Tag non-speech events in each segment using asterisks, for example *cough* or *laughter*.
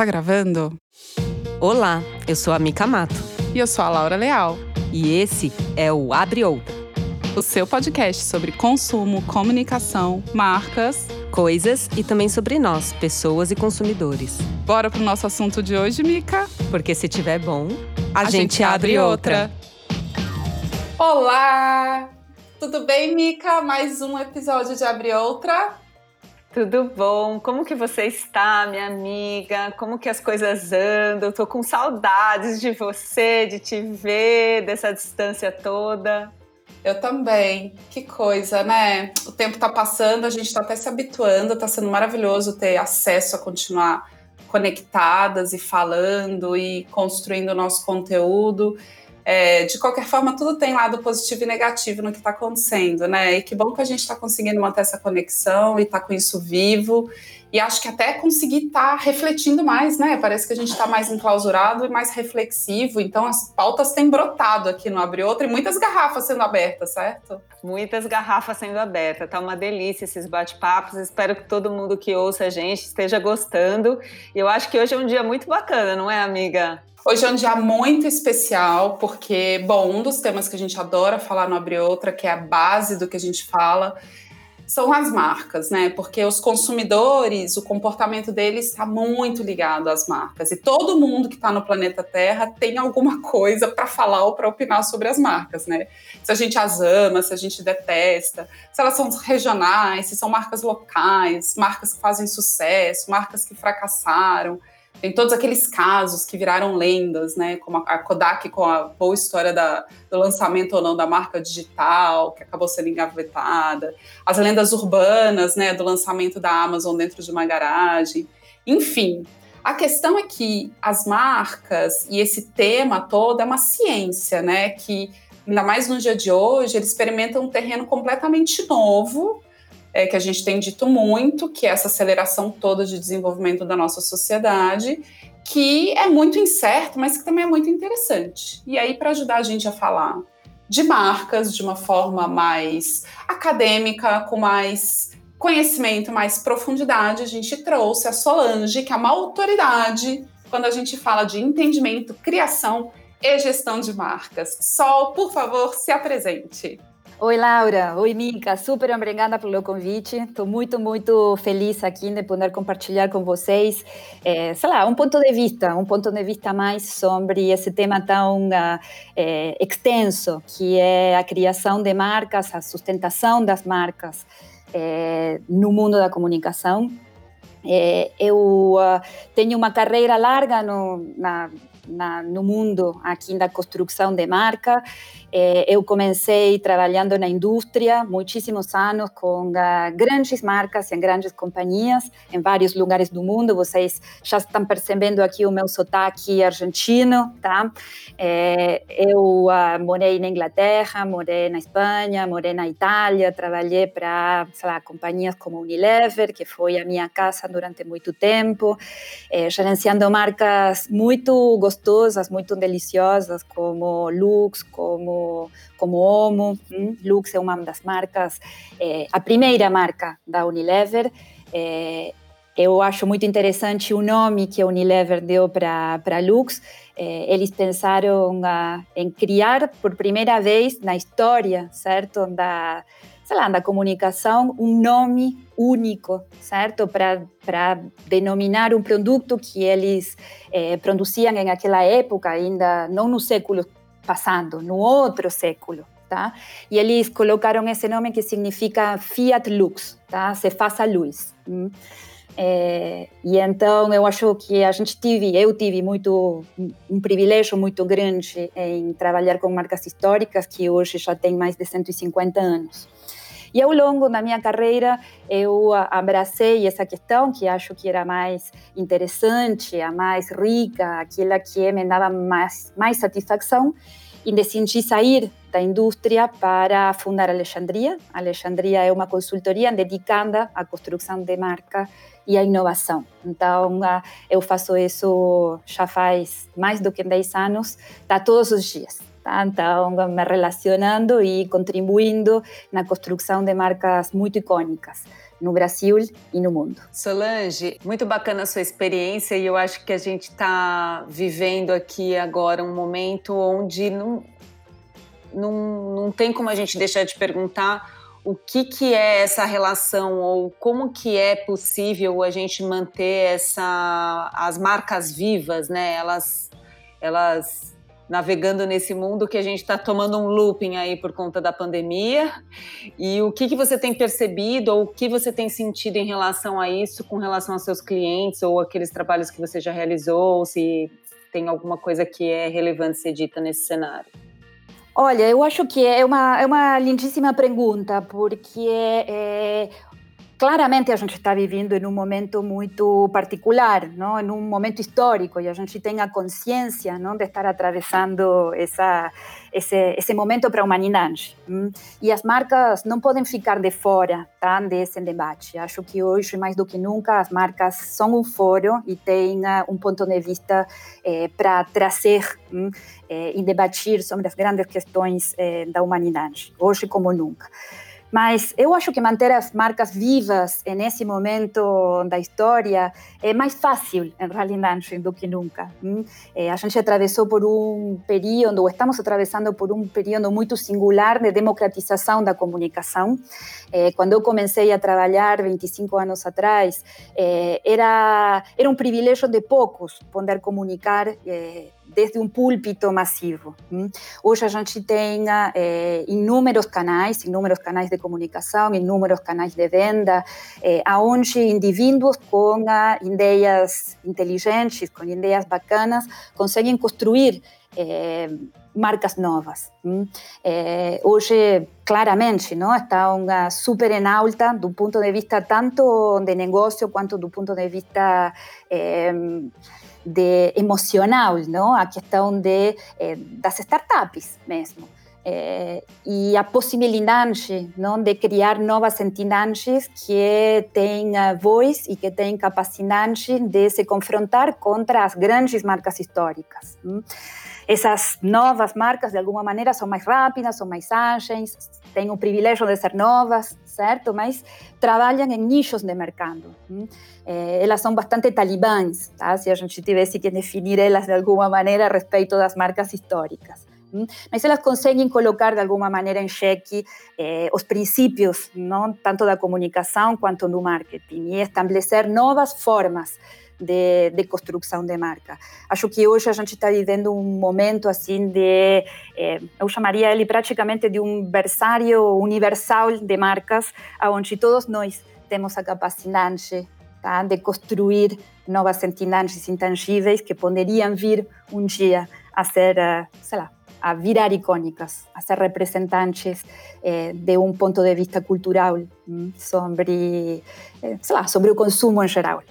Tá gravando? Olá, eu sou a Mica Mato. E eu sou a Laura Leal. E esse é o Abre Outra o seu podcast sobre consumo, comunicação, marcas, coisas e também sobre nós, pessoas e consumidores. Bora pro nosso assunto de hoje, Mica? Porque se tiver bom, a, a gente, gente, abre outra. outra. Olá! Tudo bem, Mica? Mais um episódio de Abre Outra. Tudo bom? Como que você está, minha amiga? Como que as coisas andam? Tô com saudades de você, de te ver, dessa distância toda. Eu também. Que coisa, né? O tempo tá passando, a gente tá até se habituando, tá sendo maravilhoso ter acesso a continuar conectadas e falando e construindo o nosso conteúdo. É, de qualquer forma, tudo tem lado positivo e negativo no que está acontecendo, né? E que bom que a gente está conseguindo manter essa conexão e tá com isso vivo. E acho que até conseguir estar tá refletindo mais, né? Parece que a gente está mais enclausurado e mais reflexivo. Então, as pautas têm brotado aqui no Abre Outra e muitas garrafas sendo abertas, certo? Muitas garrafas sendo abertas. Tá uma delícia esses bate-papos. Espero que todo mundo que ouça a gente esteja gostando. E eu acho que hoje é um dia muito bacana, não é, amiga? Hoje é um dia muito especial, porque, bom, um dos temas que a gente adora falar no Abre Outra, que é a base do que a gente fala, são as marcas, né? Porque os consumidores, o comportamento deles está muito ligado às marcas. E todo mundo que está no planeta Terra tem alguma coisa para falar ou para opinar sobre as marcas, né? Se a gente as ama, se a gente detesta, se elas são regionais, se são marcas locais, marcas que fazem sucesso, marcas que fracassaram. Tem todos aqueles casos que viraram lendas, né? Como a Kodak com a boa história da, do lançamento ou não da marca digital, que acabou sendo engavetada. As lendas urbanas, né? Do lançamento da Amazon dentro de uma garagem. Enfim, a questão é que as marcas e esse tema todo é uma ciência, né? Que, ainda mais no dia de hoje, eles experimentam um terreno completamente novo é, que a gente tem dito muito, que é essa aceleração toda de desenvolvimento da nossa sociedade, que é muito incerto, mas que também é muito interessante. E aí, para ajudar a gente a falar de marcas de uma forma mais acadêmica, com mais conhecimento, mais profundidade, a gente trouxe a Solange, que é uma autoridade quando a gente fala de entendimento, criação e gestão de marcas. Sol, por favor, se apresente. Oi, Laura. Oi, Mica. Super obrigada pelo convite. Estou muito, muito feliz aqui de poder compartilhar com vocês, é, sei lá, um ponto de vista, um ponto de vista mais sobre esse tema tão é, extenso, que é a criação de marcas, a sustentação das marcas é, no mundo da comunicação. eu uh, tenho uma carreira larga no, na, na, no mundo aqui da construção de marca. Eh, eu comecei trabalhando na indústria muitíssimos anos com grandes marcas em grandes companhias em vários lugares do mundo. Vocês já estão percebendo aqui o meu sotaque argentino, tá? Eh, eu uh, morei na Inglaterra, morei na Espanha, morei na Itália, trabalhei para, companhias como Unilever, que foi a minha casa durante muito tempo, eh, gerenciando marcas muito gostosas, muito deliciosas, como Lux, como como, Omo. Hum? Lux é uma das marcas, é, a primeira marca da Unilever. É, eu acho muito interessante o nome que a Unilever deu para Lux. É, eles pensaram a, em criar por primeira vez na história, certo, da, sei lá, da comunicação, um nome único, certo, para denominar um produto que eles é, produziam em aquela época, ainda não no século passando, no outro século. Tá? E eles colocaram esse nome que significa Fiat Lux, tá? Se faça luz. É, e então eu acho que a gente tive, eu tive muito um privilégio muito grande em trabalhar com marcas históricas que hoje já têm mais de 150 anos. E ao longo da minha carreira eu abracei essa questão que acho que era mais interessante, a mais rica, aquela que me dava mais, mais satisfação e decidi sair da indústria para fundar a Alexandria. A Alexandria é uma consultoria dedicada à construção de marca e à inovação. Então, eu faço isso já faz mais do que 10 anos, tá todos os dias. Então, me relacionando e contribuindo na construção de marcas muito icônicas no Brasil e no mundo. Solange, muito bacana a sua experiência e eu acho que a gente está vivendo aqui agora um momento onde não, não, não tem como a gente deixar de perguntar o que, que é essa relação ou como que é possível a gente manter essa as marcas vivas, né? Elas elas navegando nesse mundo que a gente está tomando um looping aí por conta da pandemia. E o que, que você tem percebido ou o que você tem sentido em relação a isso, com relação aos seus clientes ou aqueles trabalhos que você já realizou, ou se tem alguma coisa que é relevante ser dita nesse cenário? Olha, eu acho que é uma, é uma lindíssima pergunta, porque é, claramente a gente está vivendo em um momento muito particular, não? em um momento histórico, e a gente tem a consciência não, de estar atravessando essa, esse, esse momento para a humanidade. Hum? E as marcas não podem ficar de fora tá, desse debate. Acho que hoje, mais do que nunca, as marcas são um fórum e têm uh, um ponto de vista eh, para trazer eh, e debater sobre as grandes questões eh, da humanidade, hoje como nunca. Mas eu acho que manter as marcas vivas nesse momento da história é mais fácil, em realidade, do que nunca. A gente atravessou por um período, ou estamos atravessando por um período muito singular de democratização da comunicação. Quando eu comecei a trabalhar 25 anos atrás, era, era um privilégio de poucos poder comunicar desde um púlpito massivo. Hoje a gente tem é, inúmeros canais, inúmeros canais de comunicação, inúmeros canais de venda, é, onde indivíduos com ideias inteligentes, com ideias bacanas, conseguem construir é, marcas novas. É, hoje, claramente, não, está uma super em alta do ponto de vista tanto de negócio quanto do ponto de vista de emocional, não? a questão de, eh, das startups mesmo. Eh, e a possibilidade não, de criar novas entidades que tenham voz e que tenham capacidade de se confrontar contra as grandes marcas históricas. Não? Essas novas marcas, de alguma maneira, são mais rápidas, são mais ágeis, têm o privilégio de ser novas, certo? Mas trabalham em nichos de mercado. Eh, elas são bastante talibãs, tá? se a gente tivesse que definir elas de alguma maneira a respeito das marcas históricas. Mas elas conseguem colocar de alguma maneira em xeque eh, os princípios, não tanto da comunicação quanto do marketing, e estabelecer novas formas de, de, construção de marca. Acho que hoje a gente está vivendo um momento assim de, eh, eu chamaria ele praticamente de um berçário universal de marcas, onde todos nós temos a capacidade tá, de construir novas entidades intangíveis que poderiam vir um dia a ser, eh, sei lá, a virar icônicas, a ser representantes eh, de um ponto de vista cultural hum, sobre, eh, sei lá, sobre o consumo em geral.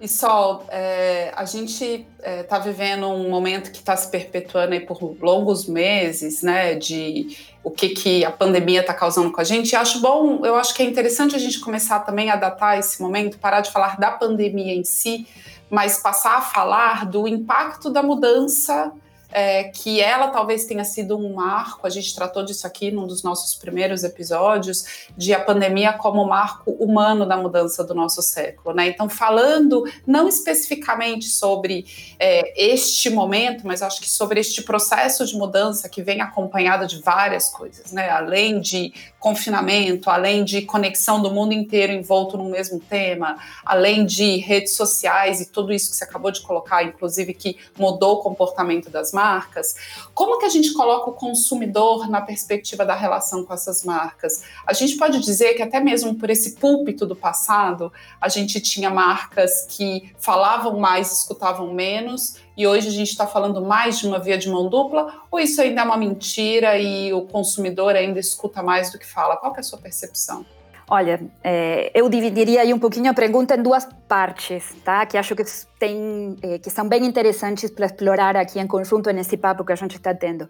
E Sol, é, a gente está é, vivendo um momento que está se perpetuando aí por longos meses, né? De o que, que a pandemia está causando com a gente. E acho bom, eu acho que é interessante a gente começar também a datar esse momento, parar de falar da pandemia em si, mas passar a falar do impacto da mudança é, que ela talvez tenha sido um marco, a gente tratou disso aqui num dos nossos primeiros episódios, de a pandemia como marco humano da mudança do nosso século. Né? Então, falando não especificamente sobre é, este momento, mas acho que sobre este processo de mudança que vem acompanhado de várias coisas, né? além de confinamento, além de conexão do mundo inteiro envolto no mesmo tema, além de redes sociais e tudo isso que você acabou de colocar, inclusive que mudou o comportamento das marcas, como que a gente coloca o consumidor na perspectiva da relação com essas marcas? A gente pode dizer que até mesmo por esse púlpito do passado, a gente tinha marcas que falavam mais, escutavam menos, e hoje a gente está falando mais de uma via de mão dupla, ou isso ainda é uma mentira e o consumidor ainda escuta mais do que fala? Qual é a sua percepção? Olha, é, eu dividiria aí um pouquinho a pergunta em duas partes, tá? Que acho que tem, é, que são bem interessantes para explorar aqui em conjunto nesse papo que a gente está tendo.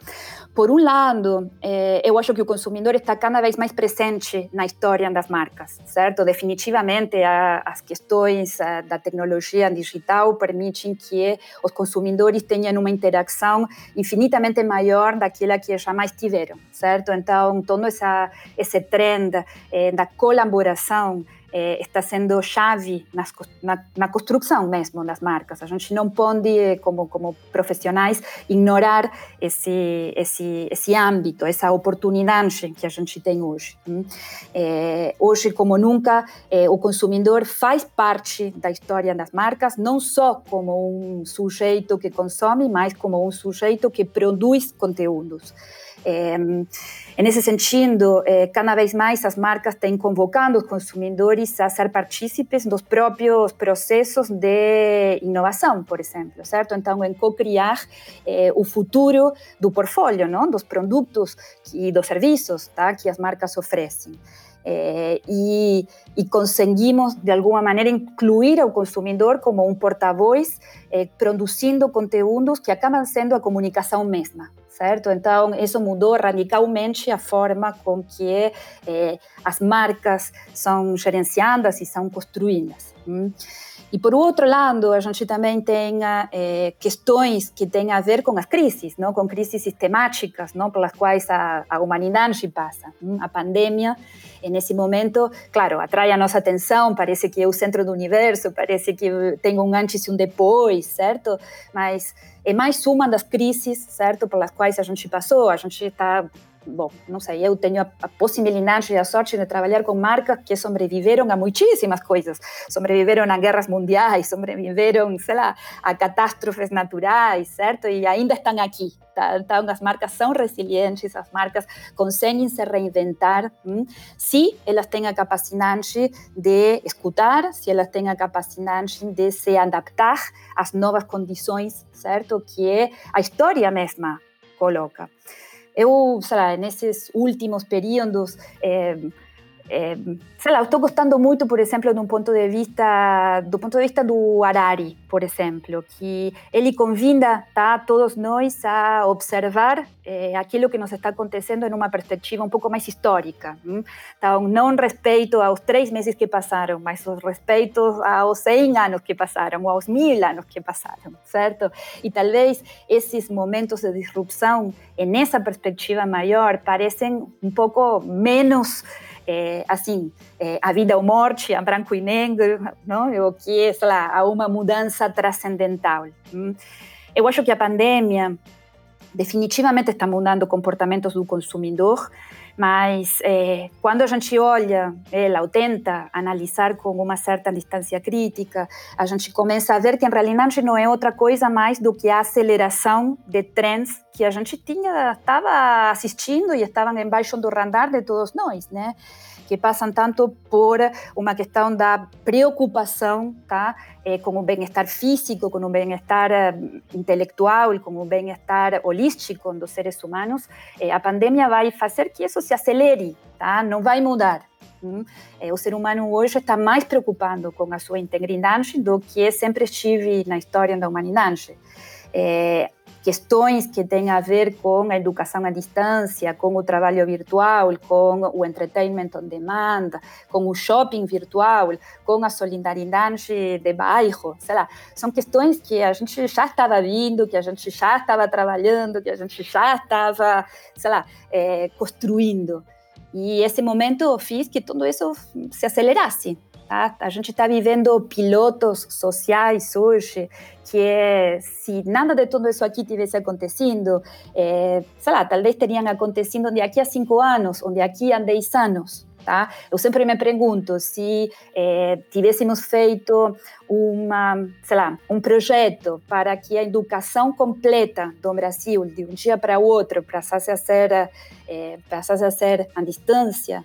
Por um lado, é, eu acho que o consumidor está cada vez mais presente na história das marcas, certo? Definitivamente, a, as questões a, da tecnologia digital permitem que os consumidores tenham uma interação infinitamente maior daquela que jamais tiveram, certo? Então, todo essa, esse trend da colaboração é, está sendo chave nas, na, na, construção mesmo das marcas. A gente não pode, como, como profissionais, ignorar esse, esse, esse âmbito, essa oportunidade que a gente tem hoje. É, hoje, como nunca, é, o consumidor faz parte da história das marcas, não só como um sujeito que consome, mas como um sujeito que produz conteúdos. É, nesse sentido, é, cada vez mais as marcas têm convocando os consumidores a ser partícipes dos próprios processos de inovação, por exemplo, certo? Então, em co-criar é, o futuro do portfólio, não? dos produtos e dos serviços tá? que as marcas oferecem. É, e, e, conseguimos, de alguma maneira, incluir o consumidor como um porta-voz, é, produzindo conteúdos que acabam sendo a comunicação mesma certo? Então, isso mudou radicalmente a forma com que eh, as marcas são gerenciadas e são construídas. Hum? E por outro lado, a gente também tem eh, questões que têm a ver com as crises, não? com crises sistemáticas, não? pelas quais a, a humanidade passa. Hum? A pandemia, nesse momento, claro, atrai a nossa atenção, parece que é o centro do universo, parece que tem um antes e um depois, certo? Mas é mais uma das crises, certo, pelas quais a gente passou. A gente está bom, não sei, eu tenho a, a, possibilidade e a sorte de trabalhar com marcas que sobreviveram a muitíssimas coisas. Sobreviveram a guerras mundiais, sobreviveram, sei lá, a catástrofes naturais, certo? E ainda estão aqui. Tá? Então, as marcas são resilientes, as marcas conseguem se reinventar hum? se elas têm a capacidade de escutar, se elas têm a capacidade de se adaptar às novas condições, certo? Que é a história mesma coloca. Eu, sei lá, nesses últimos períodos, é, é, sei lá, estou gostando muito, por exemplo, um ponto de vista do ponto de vista do Harari, por exemplo, que ele convida tá, todos nós a observar é, aquilo que nos está acontecendo em uma perspectiva um pouco mais histórica. Hum? Então, não respeito aos três meses que passaram, mas os respeito aos 100 anos que passaram, ou aos mil anos que passaram, certo? E talvez esses momentos de disrupção, nessa perspectiva maior, parecem um pouco menos é, assim, é, a vida ou morte, a branco e negro, não? o que é, sei lá, há uma mudança transcendental. Eu acho que a pandemia definitivamente está mudando comportamentos do consumidor, mas é, quando a gente olha ela ou tenta analisar com uma certa distância crítica, a gente começa a ver que em realidade não é outra coisa mais do que a aceleração de trends que a gente tinha estava assistindo e estavam embaixo do radar de todos nós, né? Que passam tanto por uma questão da preocupação tá? É, com o bem-estar físico, com o bem-estar eh, intelectual com o bem-estar holístico dos seres humanos, é, a pandemia vai fazer que isso se acelere, tá? não vai mudar. O ser humano hoje está mais preocupado com a sua integridade do que sempre estive na história da humanidade. É, questões que têm a ver com a educação à distância, com o trabalho virtual, com o entertainment on demand, com o shopping virtual, com a solidariedade de bairro, sei lá, são questões que a gente já estava vindo, que a gente já estava trabalhando, que a gente já estava, sei lá, é, construindo. E esse momento fez que tudo isso se acelerasse. Tá? A gente está vivendo pilotos sociais hoje, que é, se nada de tudo isso aqui tivesse acontecendo, é, sei lá, talvez teriam acontecido daqui a cinco anos, ou daqui a dez anos. Tá? Eu sempre me pergunto se é, tivéssemos feito uma, sei lá, um projeto para que a educação completa do Brasil, de um dia para o outro, passasse a ser, é, passasse a ser à distância,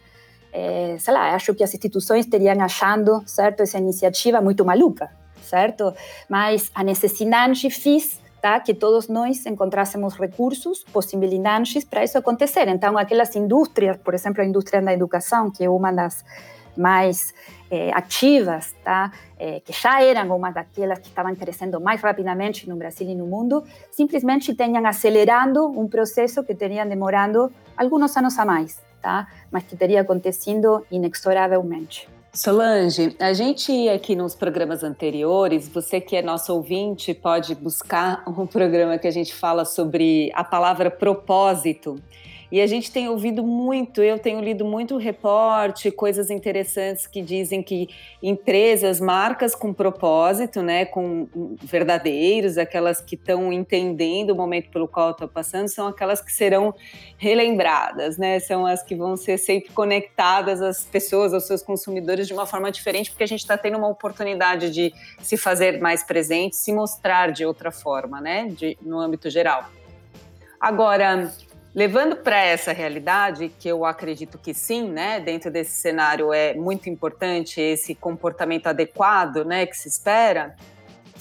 é, sei lá, acho que as instituições teriam achando, certo, essa iniciativa muito maluca, certo? Mas a necessidade fez tá, que todos nós encontrássemos recursos, possibilidades para isso acontecer. Então, aquelas indústrias, por exemplo, a indústria da educação, que é uma das mais é, ativas, tá? É, que já eram uma daquelas que estavam crescendo mais rapidamente no Brasil e no mundo, simplesmente tenham acelerando um processo que teria demorado alguns anos a mais tá? Mas que teria acontecido inexoravelmente. Solange, a gente aqui nos programas anteriores, você que é nosso ouvinte pode buscar *laughs* um programa que a gente fala sobre a palavra propósito. E a gente tem ouvido muito, eu tenho lido muito reporte, coisas interessantes que dizem que empresas, marcas com propósito, né, com verdadeiros, aquelas que estão entendendo o momento pelo qual estou passando, são aquelas que serão relembradas, né? São as que vão ser sempre conectadas às pessoas, aos seus consumidores de uma forma diferente, porque a gente está tendo uma oportunidade de se fazer mais presente, se mostrar de outra forma, né? De, no âmbito geral. Agora, levando para essa realidade, que eu acredito que sim, né? Dentro desse cenário é muito importante esse comportamento adequado, né? Que se espera,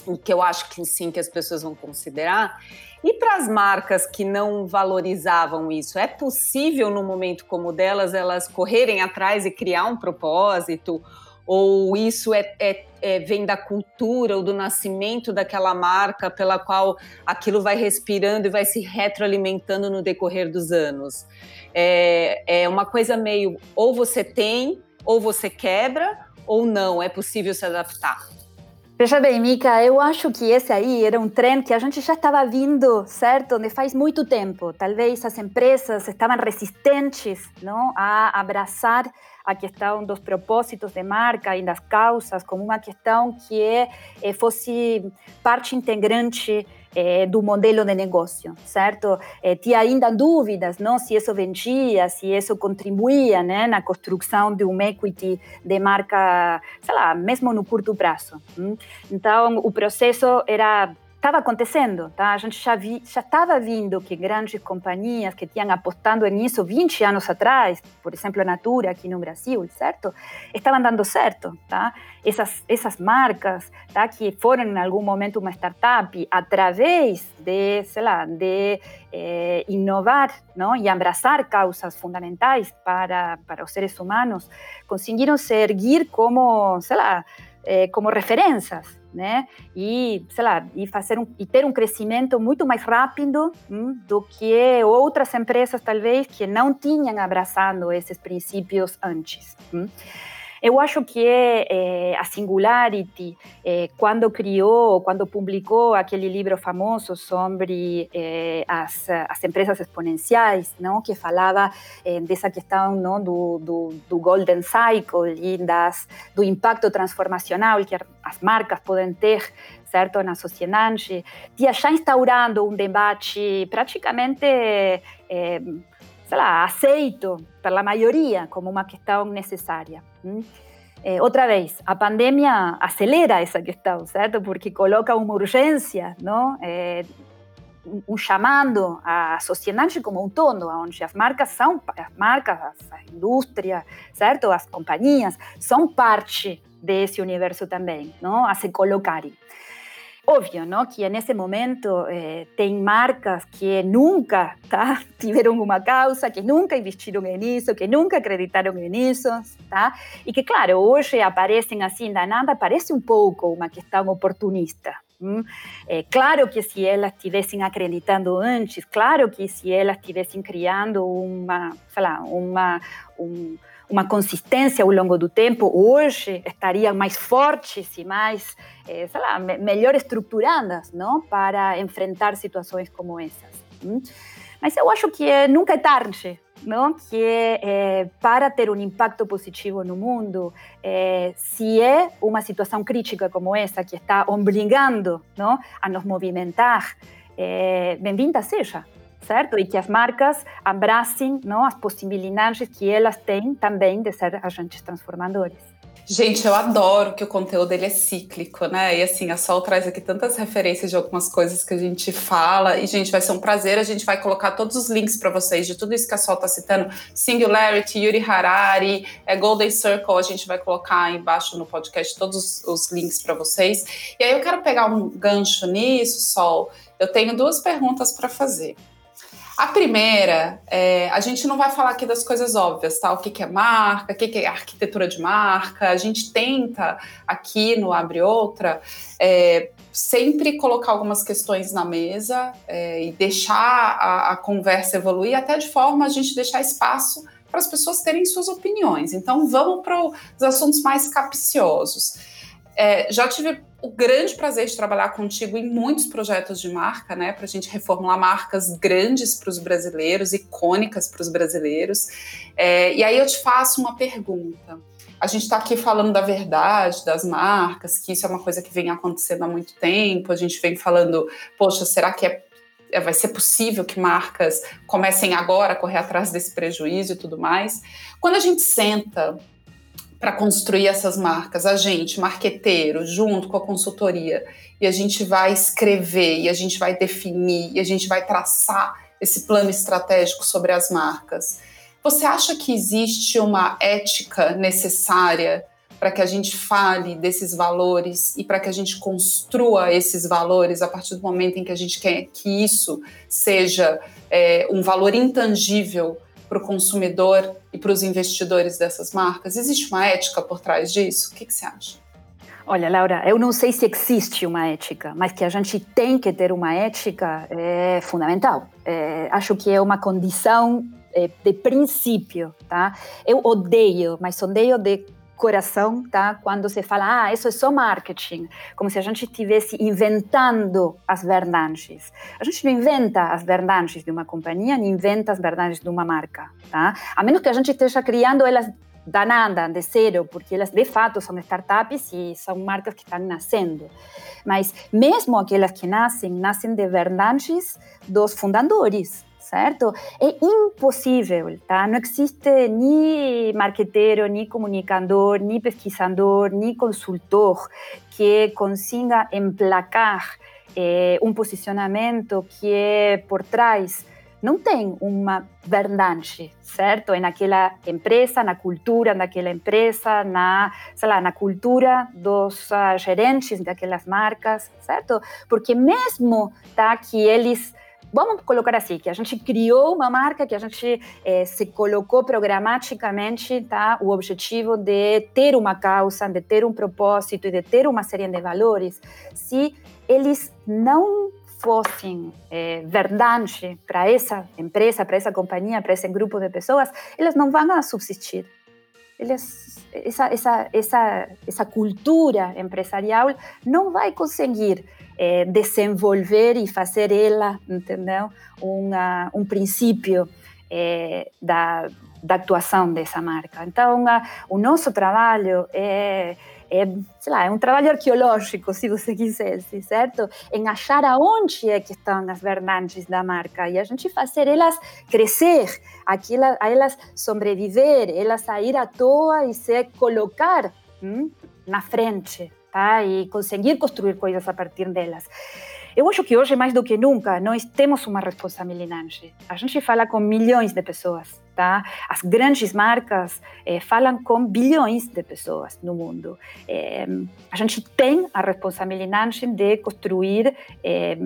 e que eu acho que sim, que as pessoas vão considerar. E para as marcas que não valorizavam isso, é possível, num momento como o delas, elas correrem atrás e criar um propósito? Ou isso é, é, é, vem da cultura ou do nascimento daquela marca pela qual aquilo vai respirando e vai se retroalimentando no decorrer dos anos? É, é uma coisa meio ou você tem, ou você quebra, ou não, é possível se adaptar. Veja bem, Mica, eu acho que esse aí era um trem que a gente já estava vindo, certo? De faz muito tempo. Talvez as empresas estavam resistentes não, a abraçar a questão dos propósitos de marca e das causas como uma questão que é, fosse parte integrante é, do modelo de negócio, certo? É, tinha ainda dúvidas, não, se isso vendia, se isso contribuía, né, na construção de um equity de marca, sei lá, mesmo no curto prazo. Então, o processo era estava acontecendo, tá? A gente já vi, já estava vindo que grandes companhias que tinham apostado nisso 20 anos atrás, por exemplo, a Natura aqui no Brasil, certo? Estavam dando certo, tá? Essas essas marcas, tá? Que foram em algum momento uma startup, através de, sei lá, de eh, inovar, não? E abraçar causas fundamentais para para os seres humanos, conseguiram se erguer como, sei lá, eh, como referências, né? E, sei lá, e fazer um, e ter um crescimento muito mais rápido hum, do que outras empresas, talvez, que não tinham abraçado esses princípios antes. Hum. Eu acho que é, a Singularity, é, quando criou, quando publicou aquele livro famoso sobre é, as, as, empresas exponenciais, não, que falava dessa questão não, do, do, do, Golden Cycle e das, do impacto transformacional que as marcas podem ter certo, na sociedade, tinha já instaurando um debate praticamente sei lá, aceito pela maioria como uma questão necessária. Eh, outra vez, a pandemia acelera essa questão, certo? Porque coloca uma urgência, não? Eh, um chamando à sociedade como um todo, onde as marcas são, as marcas, a indústria, certo? As companhias são parte desse universo também, não? A se colocarem. Óbvio, ¿no? que en ese momento eh, tem marcas que nunca tá? *laughs* tiveram uma causa, que nunca investiram nisso, que nunca acreditaram nisso, tá? e que, claro, hoje aparecem assim da nada, um pouco uma questão oportunista. É claro que se elas estivessem acreditando antes, claro que se elas estivessem criando uma, sei lá, uma, um, uma consistência ao longo do tempo, hoje estariam mais fortes e mais, eh, sei lá, melhor estruturadas não? para enfrentar situações como essas. Mas eu acho que nunca é tarde, não? que é, para ter um impacto positivo no mundo, é, se é uma situação crítica como essa, que está obrigando não? a nos movimentar, é, bem-vinda seja certo? E que as marcas abracem não, as possibilidades que elas têm também de ser agentes transformadores. Gente, eu adoro que o conteúdo dele é cíclico, né? E assim, a Sol traz aqui tantas referências de algumas coisas que a gente fala. E, gente, vai ser um prazer. A gente vai colocar todos os links para vocês de tudo isso que a Sol está citando: Singularity, Yuri Harari, é Golden Circle. A gente vai colocar embaixo no podcast todos os, os links para vocês. E aí eu quero pegar um gancho nisso, Sol. Eu tenho duas perguntas para fazer. A primeira, é, a gente não vai falar aqui das coisas óbvias, tá? O que, que é marca, o que, que é arquitetura de marca. A gente tenta aqui no Abre Outra é, sempre colocar algumas questões na mesa é, e deixar a, a conversa evoluir, até de forma a gente deixar espaço para as pessoas terem suas opiniões. Então, vamos para os assuntos mais capciosos. É, já tive o grande prazer de trabalhar contigo em muitos projetos de marca, né? Para a gente reformular marcas grandes para os brasileiros, icônicas para os brasileiros. É, e aí eu te faço uma pergunta. A gente está aqui falando da verdade das marcas, que isso é uma coisa que vem acontecendo há muito tempo. A gente vem falando, poxa, será que é, é vai ser possível que marcas comecem agora a correr atrás desse prejuízo e tudo mais? Quando a gente senta para construir essas marcas, a gente, marqueteiro, junto com a consultoria, e a gente vai escrever, e a gente vai definir, e a gente vai traçar esse plano estratégico sobre as marcas. Você acha que existe uma ética necessária para que a gente fale desses valores e para que a gente construa esses valores a partir do momento em que a gente quer que isso seja é, um valor intangível para o consumidor e para os investidores dessas marcas? Existe uma ética por trás disso? O que, que você acha? Olha, Laura, eu não sei se existe uma ética, mas que a gente tem que ter uma ética é fundamental. É, acho que é uma condição é, de princípio, tá? Eu odeio, mas odeio de coração, tá? Quando se fala, ah, isso é só marketing, como se a gente estivesse inventando as verdades. A gente não inventa as verdades de uma companhia, nem inventa as verdades de uma marca, tá? A menos que a gente esteja criando elas da nada, de zero, porque elas de fato são startups e são marcas que estão nascendo. Mas mesmo aquelas que nascem, nascem de verdades dos fundadores, certo? É impossível, tá? Não existe nem marqueteiro, nem comunicador, nem pesquisador, nem consultor que consiga emplacar eh, um posicionamento que é por trás não tem uma verdade, certo? É naquela empresa, na cultura daquela empresa, na, sei lá, na cultura dos uh, gerentes daquelas marcas, certo? Porque mesmo tá, que eles vamos colocar assim, que a gente criou uma marca, que a gente eh, se colocou programaticamente tá, o objetivo de ter uma causa, de ter um propósito e de ter uma série de valores, se eles não fossem eh, verdade para essa empresa, para essa companhia, para esse grupo de pessoas, elas não vão subsistir. Eles, essa, essa, essa, essa cultura empresarial não vai conseguir é, desenvolver e fazer ela, entendeu? Uma, um princípio é, da, da atuação dessa marca. Então, a, o nosso trabalho é, é, sei lá, é um trabalho arqueológico, se você quisesse, certo? Em achar aonde é que estão as verdades da marca e a gente fazer elas crescer, aquela, elas sobreviver, elas sair à toa e se colocar hum, na frente, tá? E conseguir construir coisas a partir delas. Eu acho que hoje, mais do que nunca, nós temos uma responsabilidade. A gente fala com milhões de pessoas, tá? As grandes marcas eh, falam com bilhões de pessoas no mundo. Eh, a gente tem a responsabilidade de construir eh,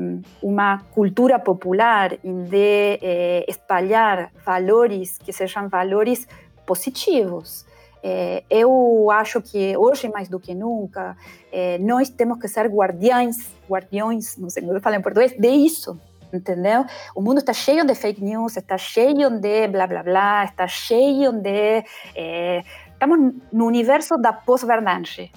uma cultura popular e de espalhar valores que sejam valores positivos. É, eu acho que hoje mais do que nunca é, nós temos que ser guardiães, guardiões, não sei como eu falo em português, de isso, entendeu? O mundo está cheio de fake news, está cheio de blá blá blá, está cheio de é, estamos no universo da pós-verdade.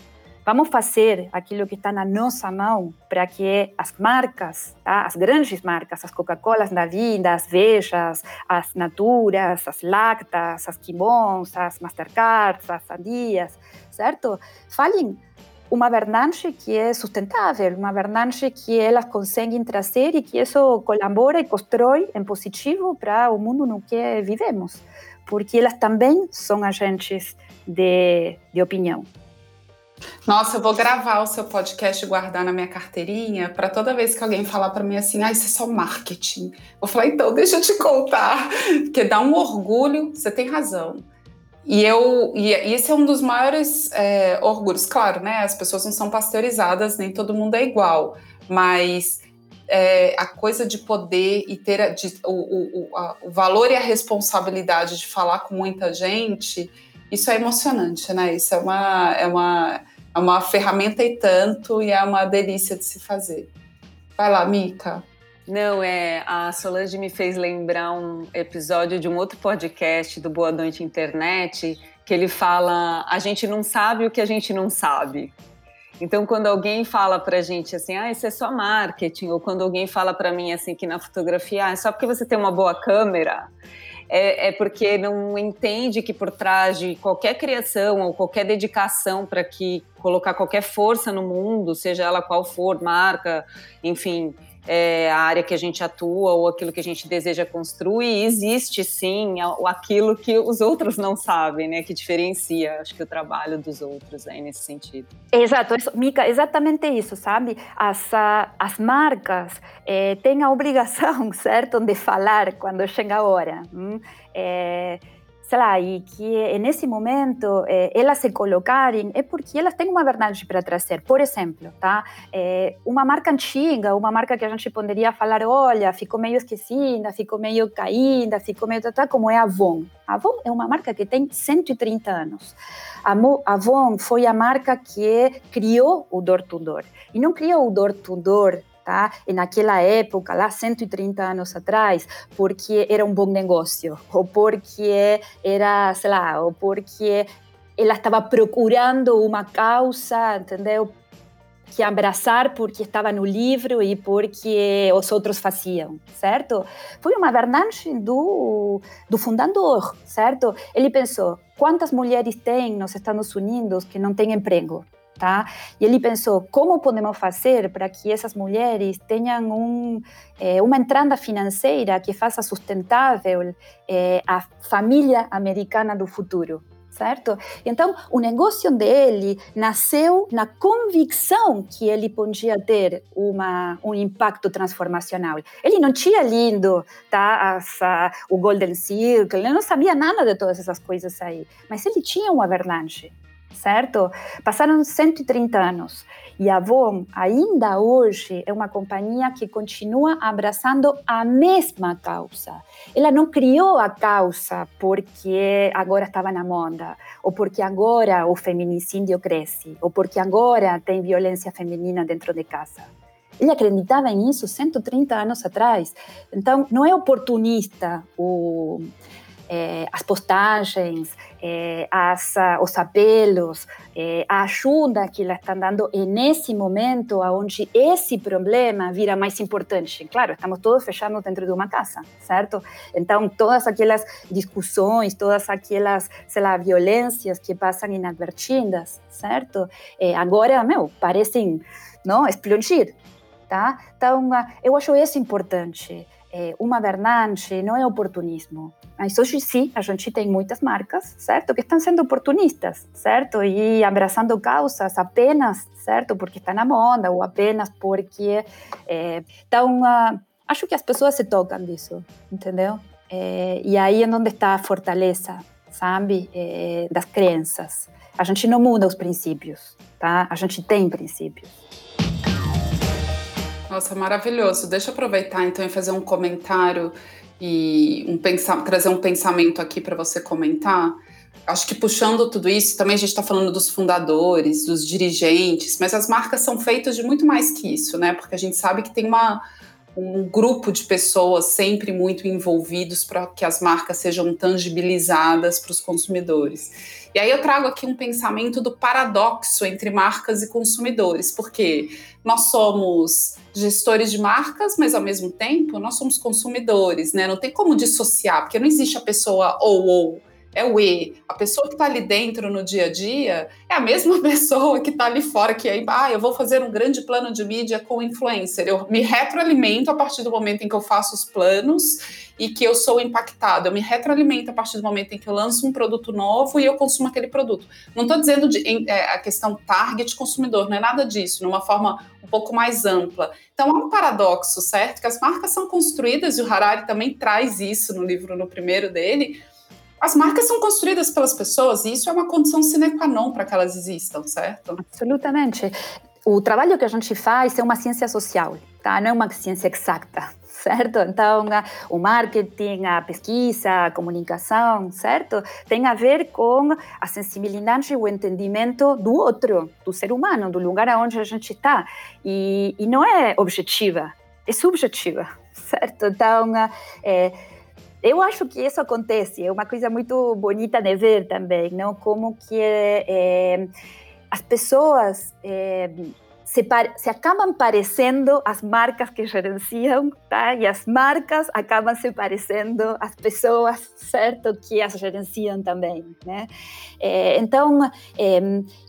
Vamos fazer aquilo que está na nossa mão para que as marcas, tá? as grandes marcas, as Coca-Colas da vida, as Vejas, as Naturas, as Lactas, as Kimons, as Mastercards, as Sandias, certo? Falem uma verdade que é sustentável, uma verdade que elas conseguem trazer e que isso colabora e constrói em positivo para o mundo no que vivemos, porque elas também são agentes de, de opinião. Nossa, eu vou gravar o seu podcast e guardar na minha carteirinha para toda vez que alguém falar para mim assim, ah, isso é só marketing. Vou falar, então, deixa eu te contar, porque dá um orgulho, você tem razão. E eu, e esse é um dos maiores é, orgulhos, claro, né? As pessoas não são pasteurizadas, nem todo mundo é igual, mas é, a coisa de poder e ter a, de, o, o, a, o valor e a responsabilidade de falar com muita gente, isso é emocionante, né? Isso é uma, é uma é uma ferramenta e tanto, e é uma delícia de se fazer. Vai lá, Mica. Não, é. A Solange me fez lembrar um episódio de um outro podcast do Boa Noite Internet, que ele fala: a gente não sabe o que a gente não sabe. Então, quando alguém fala para a gente assim, ah, isso é só marketing, ou quando alguém fala para mim assim que na fotografia, ah, é só porque você tem uma boa câmera, é, é, porque não entende que por trás de qualquer criação ou qualquer dedicação para que colocar qualquer força no mundo, seja ela qual for, marca, enfim, é, a área que a gente atua ou aquilo que a gente deseja construir, existe sim aquilo que os outros não sabem, né? Que diferencia, acho que o trabalho dos outros aí nesse sentido. Exato, Mica, exatamente isso, sabe? As, as marcas é, têm a obrigação, *laughs* certo, de falar quando chega a hora. Hum? É, sei lá, e que nesse momento eh, elas se colocarem é porque elas têm uma verdade para trazer. Por exemplo, tá? Eh, uma marca antiga, uma marca que a gente poderia falar, olha, ficou meio esquecida, ficou meio caída, ficou meio tá, como é a Avon. A Avon é uma marca que tem 130 anos. A Avon foi a marca que criou o door to door. E não criou o door to door tá? E naquela época, lá 130 anos atrás, porque era um bom negócio, ou porque era, sei lá, ou porque ela estava procurando uma causa, entendeu? Que abraçar porque estava no livro e porque os outros faziam, certo? Foi uma verdade do, do fundador, certo? Ele pensou: quantas mulheres tem nos Estados Unidos que não têm emprego? Tá? E ele pensou como podemos fazer para que essas mulheres tenham um, é, uma entrada financeira que faça sustentável é, a família americana do futuro, certo? Então, o negócio dele nasceu na convicção que ele podia ter uma, um impacto transformacional. Ele não tinha lido tá, as, o Golden Circle, ele não sabia nada de todas essas coisas aí, mas ele tinha uma verdade certo? Passaram 130 anos e a Avon ainda hoje é uma companhia que continua abraçando a mesma causa. Ela não criou a causa porque agora estava na moda, ou porque agora o feminicídio cresce, ou porque agora tem violência feminina dentro de casa. Ele acreditava nisso 130 anos atrás. Então, não é oportunista o é, as postagens, é, as, os apelos, é, a ajuda que elas estão dando nesse momento onde esse problema vira mais importante. Claro, estamos todos fechados dentro de uma casa, certo? Então, todas aquelas discussões, todas aquelas, sei lá, violências que passam inadvertidas, certo? agora, meu, parecem não, explodir, tá? Então, eu acho isso importante é, uma verdade, não é oportunismo. Mas hoje sim, a gente tem muitas marcas, certo, que estão sendo oportunistas, certo, e abraçando causas apenas, certo, porque está na moda ou apenas porque é, então uh, acho que as pessoas se tocam disso, entendeu? É, e aí é onde está a fortaleza, sabe, é, das crenças. A gente não muda os princípios, tá? A gente tem princípios. Nossa, maravilhoso. Deixa eu aproveitar então e fazer um comentário e um pensar, trazer um pensamento aqui para você comentar. Acho que puxando tudo isso, também a gente está falando dos fundadores, dos dirigentes, mas as marcas são feitas de muito mais que isso, né? Porque a gente sabe que tem uma, um grupo de pessoas sempre muito envolvidos para que as marcas sejam tangibilizadas para os consumidores. E aí eu trago aqui um pensamento do paradoxo entre marcas e consumidores, porque nós somos gestores de marcas, mas ao mesmo tempo nós somos consumidores, né? Não tem como dissociar, porque não existe a pessoa ou ou é o E. A pessoa que está ali dentro no dia a dia é a mesma *laughs* pessoa que está ali fora, que aí, ah, eu vou fazer um grande plano de mídia com influencer. Eu me retroalimento a partir do momento em que eu faço os planos e que eu sou impactado. Eu me retroalimento a partir do momento em que eu lanço um produto novo e eu consumo aquele produto. Não estou dizendo de, em, é, a questão target consumidor, não é nada disso, numa forma um pouco mais ampla. Então há um paradoxo, certo? Que as marcas são construídas, e o Harari também traz isso no livro, no primeiro dele, as marcas são construídas pelas pessoas e isso é uma condição sine qua non para que elas existam, certo? Absolutamente. O trabalho que a gente faz é uma ciência social, tá? não é uma ciência exata, *laughs* certo? Então, o marketing, a pesquisa, a comunicação, certo? Tem a ver com a sensibilidade e o entendimento do outro, do ser humano, do lugar onde a gente está. E, e não é objetiva, é subjetiva, *laughs* certo? Então, é, eu acho que isso acontece, é uma coisa muito bonita de ver também, não? Como que é, as pessoas é, se, se, acabam parecendo as marcas que gerenciam, tá? E as marcas acabam se parecendo às pessoas, certo? Que as gerenciam também, né? É, então, é,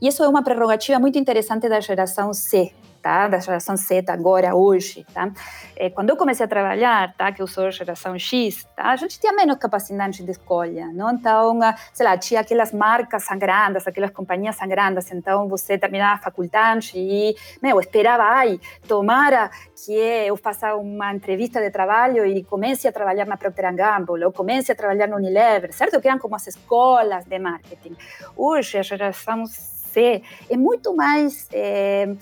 isso é uma prerrogativa muito interessante da geração C, tá? da geração Z agora, hoje. Tá? É, quando eu comecei a trabalhar, tá? que eu sou geração X, tá? a gente tinha menos capacidade de escolha. Não? Então, sei lá, tinha aquelas marcas grandes, aquelas companhias grandes, então você terminava a faculdade e, meu, esperava, ai, tomara que eu faça uma entrevista de trabalho e comece a trabalhar na Procter Gamble, ou comece a trabalhar no Unilever, certo? Que eram como as escolas de marketing. Hoje, a geração C é muito mais... É,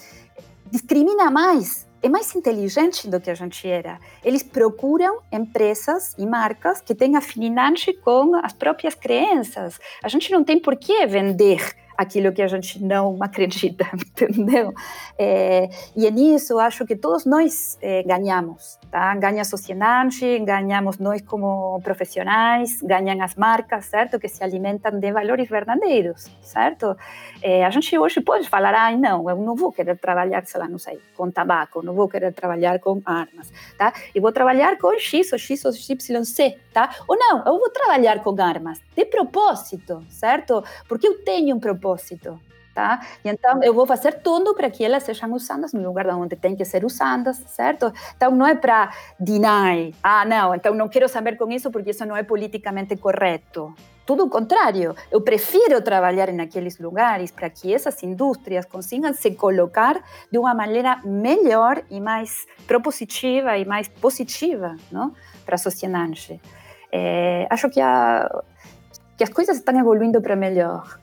discrimina mais, é mais inteligente do que a gente era. Eles procuram empresas e marcas que têm afinidade com as próprias crenças. A gente não tem por que vender aquilo que a gente não *laughs* acredita, entendeu? É, e nisso acho que todos nós é, ganhamos, tá? Ganha a sociedade, ganhamos nós como profissionais, ganham as marcas, certo? Que se alimentam de valores verdadeiros, certo? É, a gente hoje pode falar, ah, não, eu não vou querer trabalhar, sei lá, não sei, com tabaco, não vou querer trabalhar com armas, tá? Eu vou trabalhar com X ou X ou YC, tá? Ou não, eu vou trabalhar com armas, de propósito, certo? Porque eu tenho um propósito, tá? E então eu vou fazer tudo para que elas sejam usadas no lugar onde tem que ser usadas, certo? Então não é para deny, ah, não, então não quero saber com isso porque isso não é politicamente correto. Tudo o contrário, eu prefiro trabalhar naqueles lugares para que essas indústrias consigam se colocar de uma maneira melhor e mais propositiva e mais positiva, não? Para a sociedade. É, acho que, a, que as coisas estão evoluindo para melhor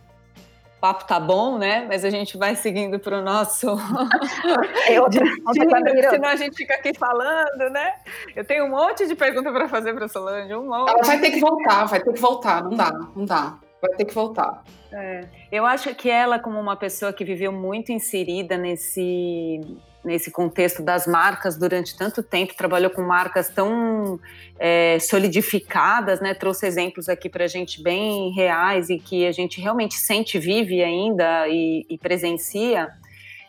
papo tá bom, né? Mas a gente vai seguindo para o nosso. *laughs* É outra, outra senão a gente fica aqui falando, né? Eu tenho um monte de perguntas para fazer para a Solange. Um monte. Ela vai ter que voltar, vai ter que voltar. Não dá, não dá. Vai ter que voltar. É. Eu acho que ela, como uma pessoa que viveu muito inserida nesse nesse contexto das marcas durante tanto tempo, trabalhou com marcas tão é, solidificadas, né? Trouxe exemplos aqui para a gente bem reais e que a gente realmente sente, vive ainda e, e presencia.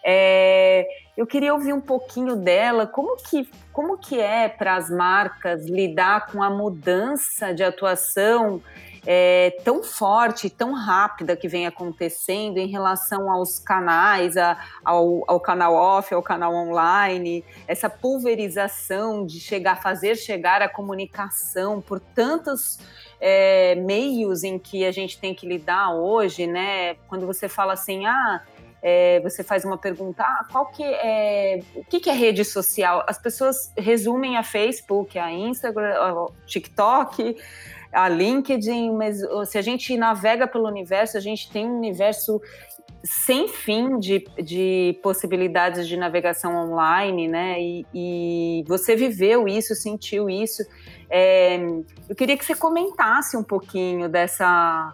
É, eu queria ouvir um pouquinho dela, como que, como que é para as marcas lidar com a mudança de atuação é, tão forte, tão rápida que vem acontecendo em relação aos canais, a, ao, ao, canal off, ao canal online, essa pulverização de chegar, fazer chegar a comunicação por tantos é, meios em que a gente tem que lidar hoje, né? Quando você fala assim, ah, é, você faz uma pergunta, ah, qual que é, o que, que é rede social? As pessoas resumem a Facebook, a Instagram, o TikTok, a LinkedIn, mas se a gente navega pelo universo, a gente tem um universo sem fim de, de possibilidades de navegação online, né? E, e você viveu isso, sentiu isso. É, eu queria que você comentasse um pouquinho dessa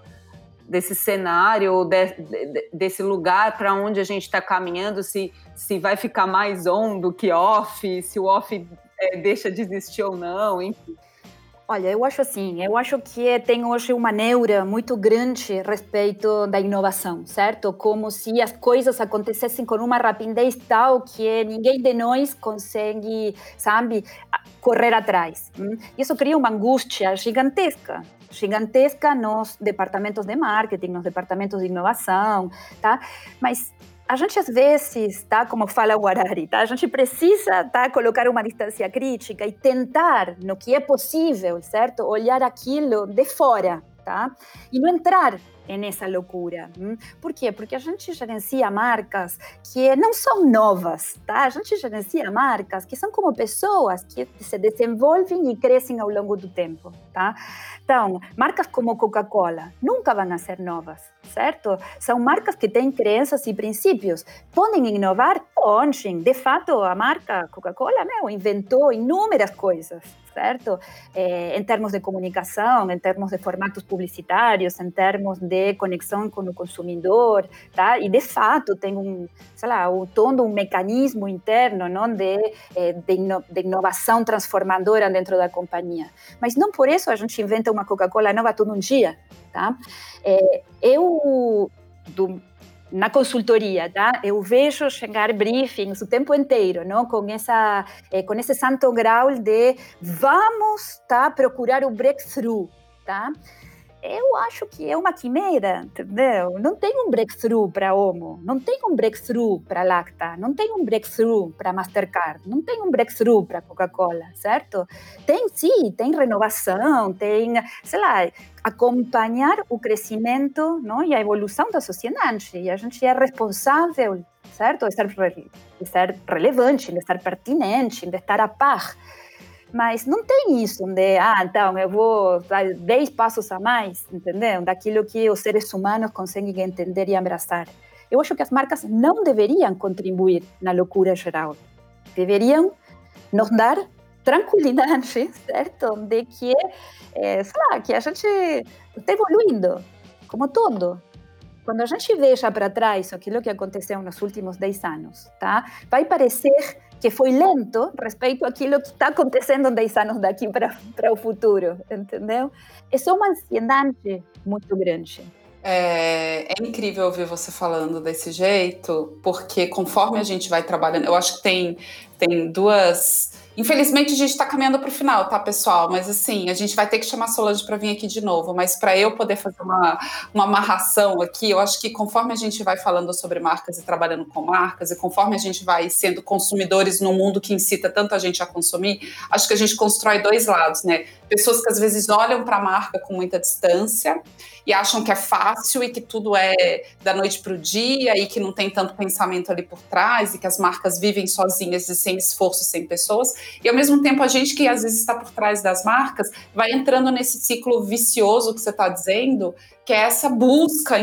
desse cenário, de, de, desse lugar para onde a gente está caminhando, se, se vai ficar mais on do que off, se o off é, deixa de existir ou não, enfim. Olha, eu acho assim, eu acho que tem hoje uma neura muito grande respeito da inovação, certo? Como se as coisas acontecessem com uma rapidez tal que ninguém de nós consegue, sabe, correr atrás. Hum? Isso cria uma angústia gigantesca, gigantesca nos departamentos de marketing, nos departamentos de inovação, tá? Mas a gente às vezes, tá, como fala o Harari, tá, a gente precisa tá, colocar uma distância crítica e tentar, no que é possível, certo, olhar aquilo de fora, tá, e não entrar nessa loucura. Por quê? Porque a gente gerencia marcas que não são novas, tá? A gente gerencia marcas que são como pessoas que se desenvolvem e crescem ao longo do tempo, tá? Então, marcas como Coca-Cola nunca vão ser novas, certo? São marcas que têm crenças e princípios. Podem inovar? Podem. De fato, a marca Coca-Cola inventou inúmeras coisas, certo? Eh, em termos de comunicação, em termos de formatos publicitários, em termos de conexão com o consumidor, tá? E de fato tem um, sei lá, um, todo um mecanismo interno, não, de, eh, de, ino de inovação transformadora dentro da companhia. Mas não por isso a gente inventa uma Coca-Cola nova todo um dia, tá? É, eu, do na consultoria, tá? Eu vejo chegar briefings o tempo inteiro, não? Com essa, eh, com esse santo grau de vamos, tá? Procurar o breakthrough, tá? Eu acho que é uma quimera, entendeu? Não tem um breakthrough para Omo, não tem um breakthrough para Lacta, não tem um breakthrough para Mastercard, não tem um breakthrough para Coca-Cola, certo? Tem sim, tem renovação, tem, sei lá, acompanhar o crescimento não? e a evolução da sociedade. E a gente é responsável, certo? De estar, de estar relevante, de estar pertinente, de estar a par. Mas não tem isso de, ah, então eu vou dar 10 passos a mais, entendeu? Daquilo que os seres humanos conseguem entender e abraçar. Eu acho que as marcas não deveriam contribuir na loucura geral. Deveriam nos dar tranquilidade, *laughs* certo? De que, é, sei lá, que a gente está evoluindo, como todo. Quando a gente veja para trás aquilo que aconteceu nos últimos 10 anos, tá? vai parecer que foi lento respeito àquilo que está acontecendo 10 anos daqui para o futuro, entendeu? É só uma ansiedade muito grande. É, é, incrível ouvir você falando desse jeito, porque conforme a gente vai trabalhando, eu acho que tem, tem duas Infelizmente a gente está caminhando para o final, tá, pessoal? Mas assim, a gente vai ter que chamar a Solange para vir aqui de novo. Mas para eu poder fazer uma, uma amarração aqui, eu acho que conforme a gente vai falando sobre marcas e trabalhando com marcas, e conforme a gente vai sendo consumidores num mundo que incita tanto a gente a consumir, acho que a gente constrói dois lados, né? Pessoas que às vezes olham para a marca com muita distância e acham que é fácil e que tudo é da noite para o dia e que não tem tanto pensamento ali por trás e que as marcas vivem sozinhas e sem esforço, sem pessoas. E ao mesmo tempo, a gente que às vezes está por trás das marcas vai entrando nesse ciclo vicioso que você está dizendo, que é essa busca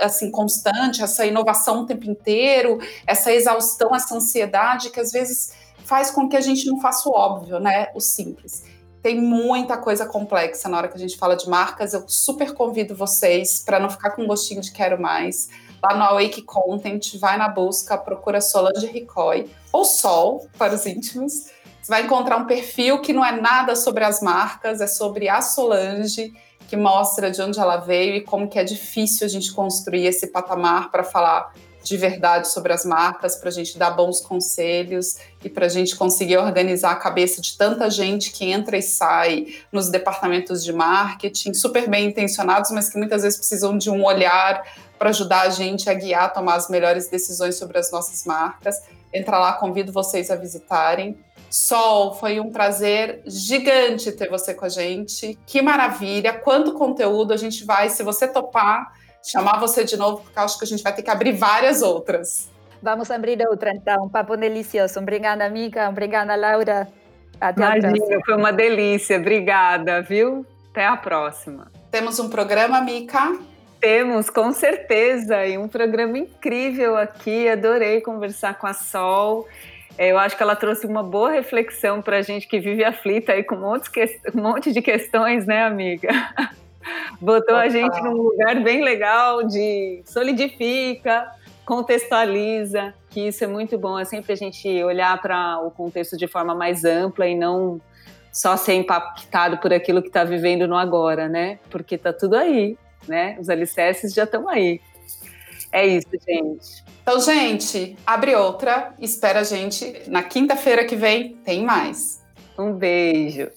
assim, constante, essa inovação o tempo inteiro, essa exaustão, essa ansiedade que às vezes faz com que a gente não faça o óbvio, né? O simples tem muita coisa complexa na hora que a gente fala de marcas. Eu super convido vocês para não ficar com gostinho de quero mais. Lá no Awake Content, vai na busca, procura Solange Ricoy ou Sol para os íntimos. Você vai encontrar um perfil que não é nada sobre as marcas, é sobre a Solange, que mostra de onde ela veio e como que é difícil a gente construir esse patamar para falar de verdade sobre as marcas, para a gente dar bons conselhos e para a gente conseguir organizar a cabeça de tanta gente que entra e sai nos departamentos de marketing, super bem intencionados, mas que muitas vezes precisam de um olhar para ajudar a gente a guiar, a tomar as melhores decisões sobre as nossas marcas. Entra lá, convido vocês a visitarem. Sol, foi um prazer gigante ter você com a gente. Que maravilha! Quanto conteúdo a gente vai, se você topar, chamar você de novo, porque acho que a gente vai ter que abrir várias outras. Vamos abrir outra, então. Um papo delicioso. Obrigada, amiga. Obrigada, Laura. Até Imagina, a próxima. foi uma delícia. Obrigada, viu? Até a próxima. Temos um programa, Mica? Temos, com certeza. E um programa incrível aqui. Adorei conversar com a Sol. É, eu acho que ela trouxe uma boa reflexão para a gente que vive aflita aí com um monte, um monte de questões, né, amiga? *laughs* Botou a gente num lugar bem legal de solidifica, contextualiza, que isso é muito bom. É sempre a gente olhar para o contexto de forma mais ampla e não só ser impactado por aquilo que está vivendo no agora, né? Porque está tudo aí, né? Os alicerces já estão aí. É isso, gente. Então, gente, abre outra. Espera a gente na quinta-feira que vem. Tem mais. Um beijo.